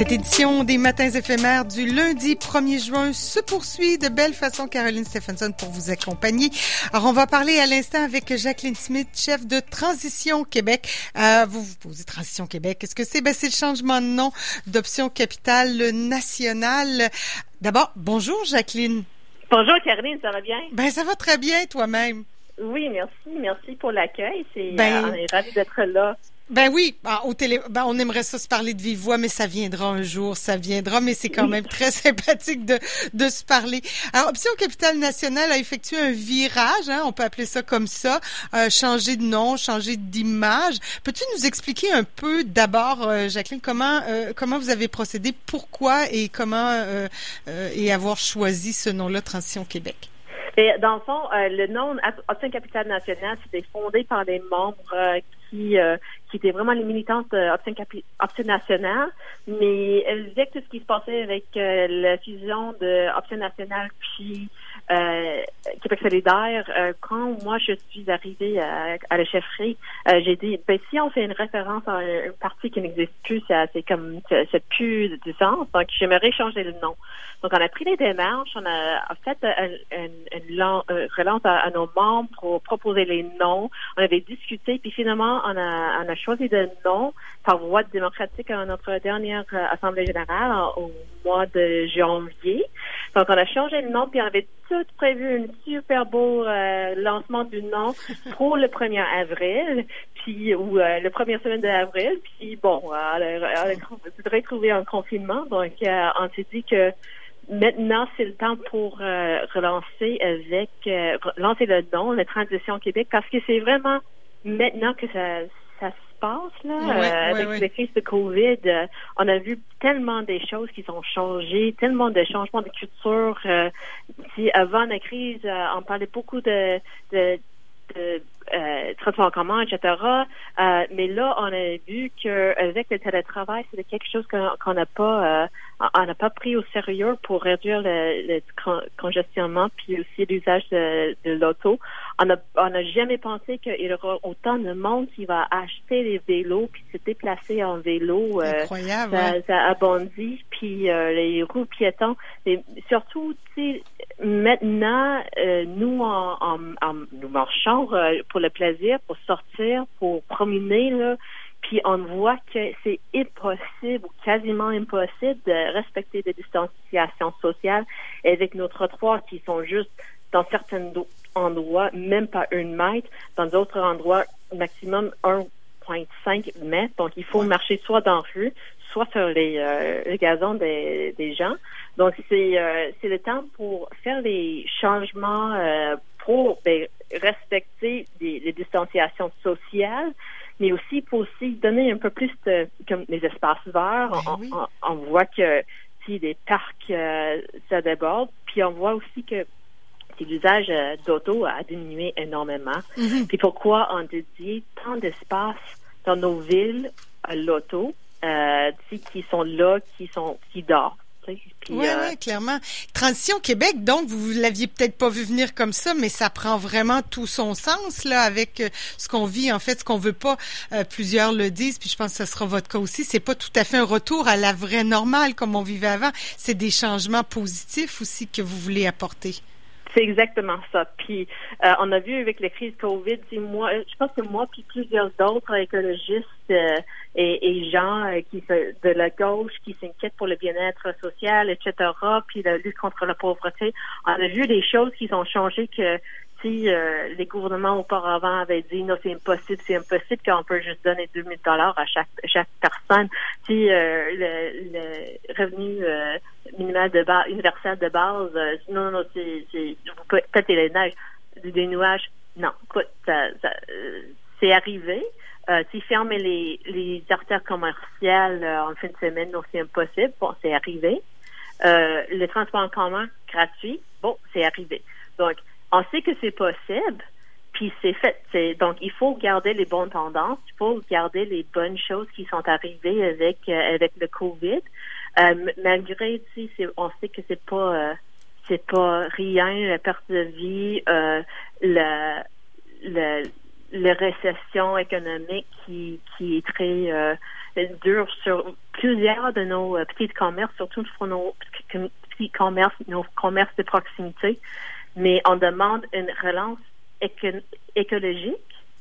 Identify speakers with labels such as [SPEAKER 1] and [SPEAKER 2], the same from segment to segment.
[SPEAKER 1] Cette édition des Matins éphémères du lundi 1er juin se poursuit de belle façon. Caroline Stephenson pour vous accompagner. Alors, on va parler à l'instant avec Jacqueline Smith, chef de Transition Québec. Euh, vous vous posez Transition Québec. Qu'est-ce que c'est? Ben, c'est le changement de nom d'Option Capitale Nationale. D'abord, bonjour Jacqueline.
[SPEAKER 2] Bonjour Caroline, ça va bien?
[SPEAKER 1] Ben, ça va très bien toi-même.
[SPEAKER 2] Oui, merci. Merci pour l'accueil. C'est, ben, euh, on est ravis d'être là.
[SPEAKER 1] Ben oui, ah, au télé, ben on aimerait ça se parler de vive voix, mais ça viendra un jour, ça viendra, mais c'est quand même très sympathique de, de se parler. Alors, Option Capitale Nationale a effectué un virage, hein, on peut appeler ça comme ça, euh, changer de nom, changer d'image. Peux-tu nous expliquer un peu d'abord, euh, Jacqueline, comment euh, comment vous avez procédé, pourquoi et comment et avoir choisi ce nom-là, Transition Québec?
[SPEAKER 2] Et dans le fond, le nom Option Capitale Nationale, c'était fondé par des membres qui, euh, qui étaient vraiment les militantes euh, Option, Option nationale, mais elles disaient que tout ce qui se passait avec euh, la fusion de Option nationale puis euh, Québec solidaire, euh, quand moi je suis arrivée à, à la chefferie, euh, j'ai dit, ben, si on fait une référence à un, parti qui n'existe plus, c'est comme, c'est plus du sens, donc j'aimerais changer le nom. Donc on a pris les démarches, on a, fait une, une, relance à, nos membres pour proposer les noms, on avait discuté, puis finalement on a, on a choisi le nom par voie démocratique à notre dernière assemblée générale au mois de janvier. Donc on a changé le nom, puis on avait tout prévu un super beau euh, lancement du nom pour le 1er avril, puis ou euh, le première semaine d'avril. Puis bon, on a, trouvé un confinement, donc euh, on s'est dit que maintenant c'est le temps pour relancer avec lancer le nom, la transition Québec, parce que c'est vraiment maintenant que ça ça passe là, euh, avec ouais. la crise de COVID. Euh, on a vu tellement des choses qui sont changées, tellement de changements de culture. Euh, si avant la crise, on parlait beaucoup de, de, de euh, transport en commun, etc. Euh, mais là, on a vu qu'avec le télétravail, c'est quelque chose qu'on n'a pas, euh, on n'a pas pris au sérieux pour réduire le, le congestionnement puis aussi l'usage de, de l'auto. On n'a on a jamais pensé qu'il y aura autant de monde qui va acheter des vélos puis se déplacer en vélo.
[SPEAKER 1] Euh, Incroyable.
[SPEAKER 2] Ça, ça abondit puis euh, les roues piétons. Et surtout, maintenant, euh, nous en, en, en, nous marchons pour le plaisir, pour sortir, pour promener, là, puis on voit que c'est impossible ou quasiment impossible de respecter des distanciations sociales avec nos trottoirs qui sont juste dans certains endroits, même pas une mètre, dans d'autres endroits, maximum 1,5 mètres. Donc, il faut marcher soit dans la rue, soit sur les, euh, gazons des, des, gens. Donc, c'est euh, c'est le temps pour faire les changements euh, pour ben, respecter les, distanciations sociales, mais aussi pour aussi donner un peu plus de comme les espaces verts. Ben on, voit que si des parcs euh, ça déborde, puis on voit aussi que l'usage euh, d'auto a diminué énormément. Mm-hmm. Puis pourquoi on dédie tant d'espace dans nos villes à l'auto, euh, qui sont là, qui sont qui dorment?
[SPEAKER 1] Oui, euh, oui, clairement. Transition Québec, donc, vous l'aviez peut-être pas vu venir comme ça, mais ça prend vraiment tout son sens, là, avec euh, ce qu'on vit, en fait, ce qu'on veut pas. Euh, plusieurs le disent, puis je pense que ce sera votre cas aussi. C'est pas tout à fait un retour à la vraie normale comme on vivait avant. C'est des changements positifs aussi que vous voulez apporter.
[SPEAKER 2] C'est exactement ça. Puis on a vu avec la crise Covid, moi, je pense que moi puis plusieurs autres écologistes et, et gens euh, qui de la gauche qui s'inquiètent pour le bien-être social, etc., puis la lutte contre la pauvreté. On a vu des choses qui ont changé que si euh, les gouvernements auparavant avaient dit non c'est impossible, c'est impossible qu'on peut juste donner 2000 dollars à chaque chaque personne, si euh, le, revenu minimal de base, universel de base, non non c'est c'est peut-être les neiges, des nuages, non, écoute, ça, c'est arrivé. Euh, fermer les, les artères commerciales euh, en fin de semaine, donc c'est impossible. Bon, c'est arrivé. Euh, le transport en commun gratuit, bon, c'est arrivé. Donc, on sait que c'est possible, puis c'est fait. Donc, il faut garder les bonnes tendances, il faut garder les bonnes choses qui sont arrivées avec euh, avec le COVID. Euh, malgré, on sait que c'est pas c'est pas rien, la perte de vie, le, le la récession économique qui, qui est très euh, dure sur plusieurs de nos euh, petits commerces, surtout pour nos petits commerces, nos commerces de proximité. Mais on demande une relance écologique,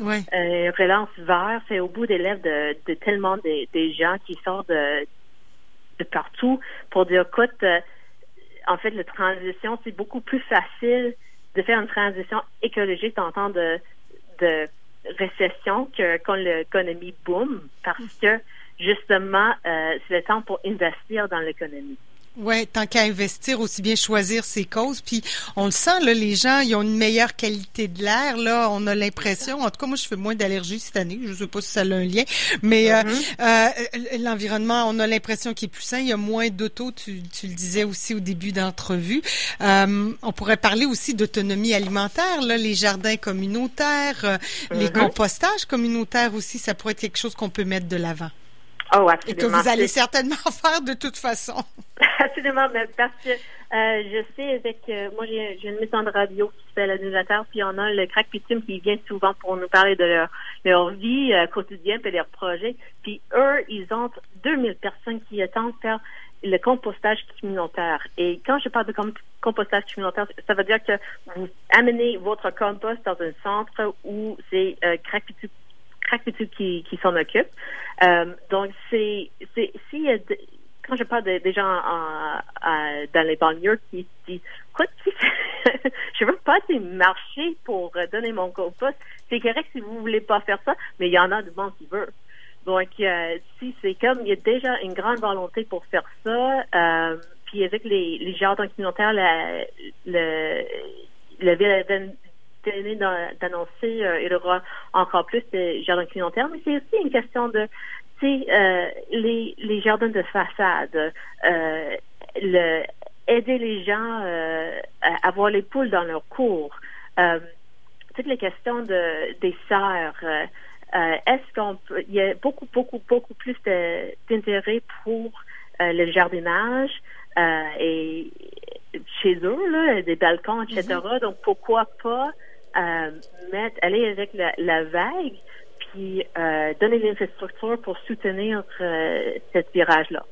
[SPEAKER 1] ouais.
[SPEAKER 2] euh, relance vert. C'est au bout des lèvres de, de tellement des, des gens qui sortent de, de partout pour dire, écoute, euh, en fait, la transition, c'est beaucoup plus facile de faire une transition écologique en temps de, de récession que quand l'économie boom, parce que justement, euh, c'est le temps pour investir dans l'économie.
[SPEAKER 1] Ouais, tant qu'à investir, aussi bien choisir ses causes. Puis on le sent, là, les gens, ils ont une meilleure qualité de l'air. Là, on a l'impression. En tout cas, moi, je fais moins d'allergies cette année. Je sais pas si ça a un lien, mais euh, mm-hmm. euh, l'environnement, on a l'impression qu'il est plus sain. Il y a moins d'auto. Tu, tu le disais aussi au début d'entrevue. Euh, on pourrait parler aussi d'autonomie alimentaire. Là, les jardins communautaires, euh, les mm-hmm. compostages communautaires aussi, ça pourrait être quelque chose qu'on peut mettre de l'avant.
[SPEAKER 2] Oh, absolument.
[SPEAKER 1] Et que vous allez certainement faire de toute façon.
[SPEAKER 2] parce que euh, je sais avec euh, moi j'ai une maison de radio qui s'appelle l'annullateur, puis on a le crack Pitum qui vient souvent pour nous parler de leur, vie euh, quotidienne et leurs projets. Puis eux, ils ont 2000 personnes qui attendent faire le compostage communautaire. Et quand je parle de compostage communautaire, ça veut dire que vous amenez votre compost dans un centre où c'est euh, crack qui, qui s'en occupe. Donc, c'est, c'est, si je parle des gens en, dans les banlieues qui disent, quoi, je veux pas marcher pour donner mon compost. C'est correct si vous voulez pas faire ça, mais il y en a du monde qui veut. Donc, euh, si c'est comme, il y a déjà une grande volonté pour faire ça, euh, puis avec les, les jardins communautaires, la, le, la ville d'annoncer euh, il y aura encore plus de jardins communautaires, mais c'est aussi une question de euh, les, les jardins de façade, euh, le, aider les gens euh, à avoir les poules dans leur cours. Toutes les questions de, des serres. Euh, est-ce qu'on peut, il y a beaucoup, beaucoup, beaucoup plus d'intérêt pour le jardinage et chez eux, là, des balcons, etc. Mm-hmm. Donc, pourquoi pas euh, mettre, aller avec la, la vague, puis euh, donner l'infrastructure pour soutenir euh, ce virage-là.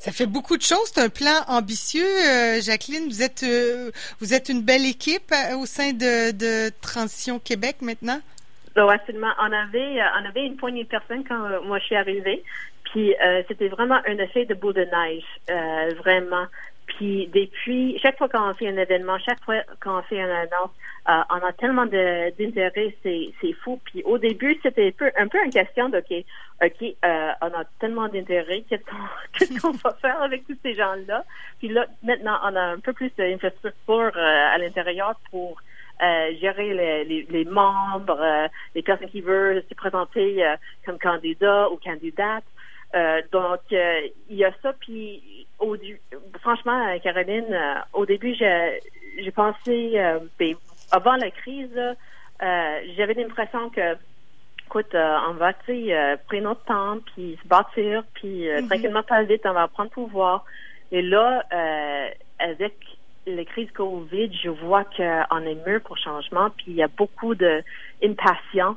[SPEAKER 1] Ça fait beaucoup de choses. C'est un plan ambitieux, euh, Jacqueline. Vous êtes, euh, vous êtes une belle équipe au sein de, de Transition Québec maintenant?
[SPEAKER 2] Oui, absolument. On avait, on avait une poignée de personnes quand moi je suis arrivée. Puis c'était vraiment un effet de boule de neige, vraiment. Puis depuis, chaque fois qu'on fait un événement, chaque fois qu'on fait une annonce, euh, on a tellement d'intérêt, c'est, c'est fou. Puis au début, c'était un peu, un peu une question de, OK, OK, euh, on a tellement d'intérêt, qu'est-ce qu'on, va faire avec tous ces gens-là? Puis là, maintenant, on a un peu plus d'infrastructure euh, à l'intérieur pour gérer les, les, les membres, les personnes qui veulent se présenter comme candidats ou candidates. Donc, il y a ça, puis au, franchement, euh, Caroline, euh, au début, j'ai pensé, euh, ben, avant la crise, j'avais l'impression que, écoute, on va, tu sais, prendre notre temps, puis se bâtir, puis mm-hmm. tranquillement, pas vite, on va prendre pouvoir. Et là, avec la crise Covid, je vois qu'on est mieux pour changement, puis il y a beaucoup d'impatience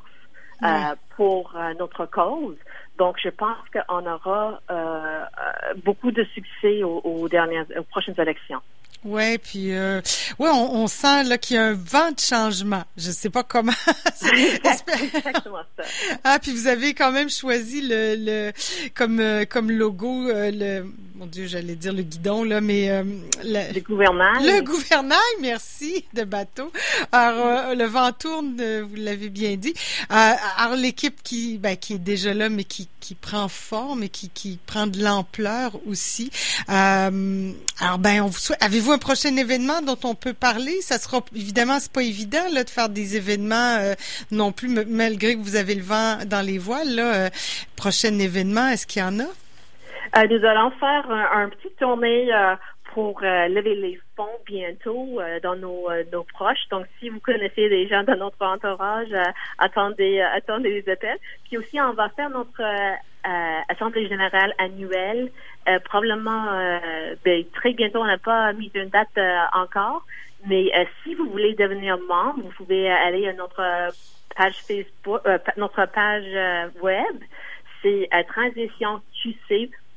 [SPEAKER 2] pour notre cause. Donc, je pense qu'on aura euh, euh, beaucoup de succès aux, dernières, aux prochaines élections.
[SPEAKER 1] Ouais, puis euh, ouais, on, sent là qu'il y a un vent de changement. Je sais pas comment.
[SPEAKER 2] exactement ça.
[SPEAKER 1] Ah, puis vous avez quand même choisi le, le comme euh, comme logo le mon Dieu, j'allais dire le guidon là, mais
[SPEAKER 2] euh, le, gouvernail.
[SPEAKER 1] Le gouvernail, merci de bateau. Alors le vent tourne, vous l'avez bien dit. alors l'équipe qui ben, qui est déjà là, mais qui qui prend forme et qui qui prend de l'ampleur aussi. alors ben on vous souhaite. Avez-vous un prochain événement dont on peut parler? Ça sera évidemment, c'est pas évident là, de faire des événements euh, non plus, malgré que vous avez le vent dans les voiles. Là, euh, prochain événement, est-ce qu'il y en a?
[SPEAKER 2] Euh, nous allons faire un, petit tournée pour lever les fonds bientôt dans nos, proches. Donc, si vous connaissez des gens dans notre entourage, attendez, attendez les appels. Puis aussi, on va faire notre assemblée générale annuelle euh, probablement euh, ben, très bientôt, on n'a pas mis une date euh, encore, mais si vous voulez devenir membre, vous pouvez aller à notre page Facebook, notre page web, c'est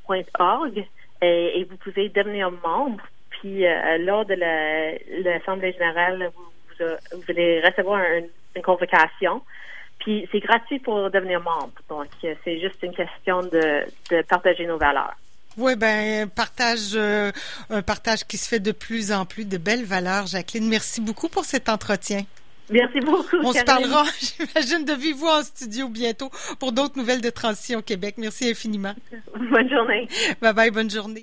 [SPEAKER 2] transitionqc.org et, et, vous pouvez devenir membre. Puis lors de l'Assemblée générale, vous, vous, allez recevoir une convocation. Puis c'est gratuit pour devenir membre. Donc c'est juste une question de, partager nos valeurs.
[SPEAKER 1] Oui, ben partage euh, un partage qui se fait de plus en plus de belles valeurs. Jacqueline, merci beaucoup pour cet entretien.
[SPEAKER 2] Merci beaucoup.
[SPEAKER 1] On se parlera, j'imagine, de vive voix en studio bientôt pour d'autres nouvelles de Transition Québec. Merci infiniment.
[SPEAKER 2] Bonne journée.
[SPEAKER 1] Bye bye, bonne journée.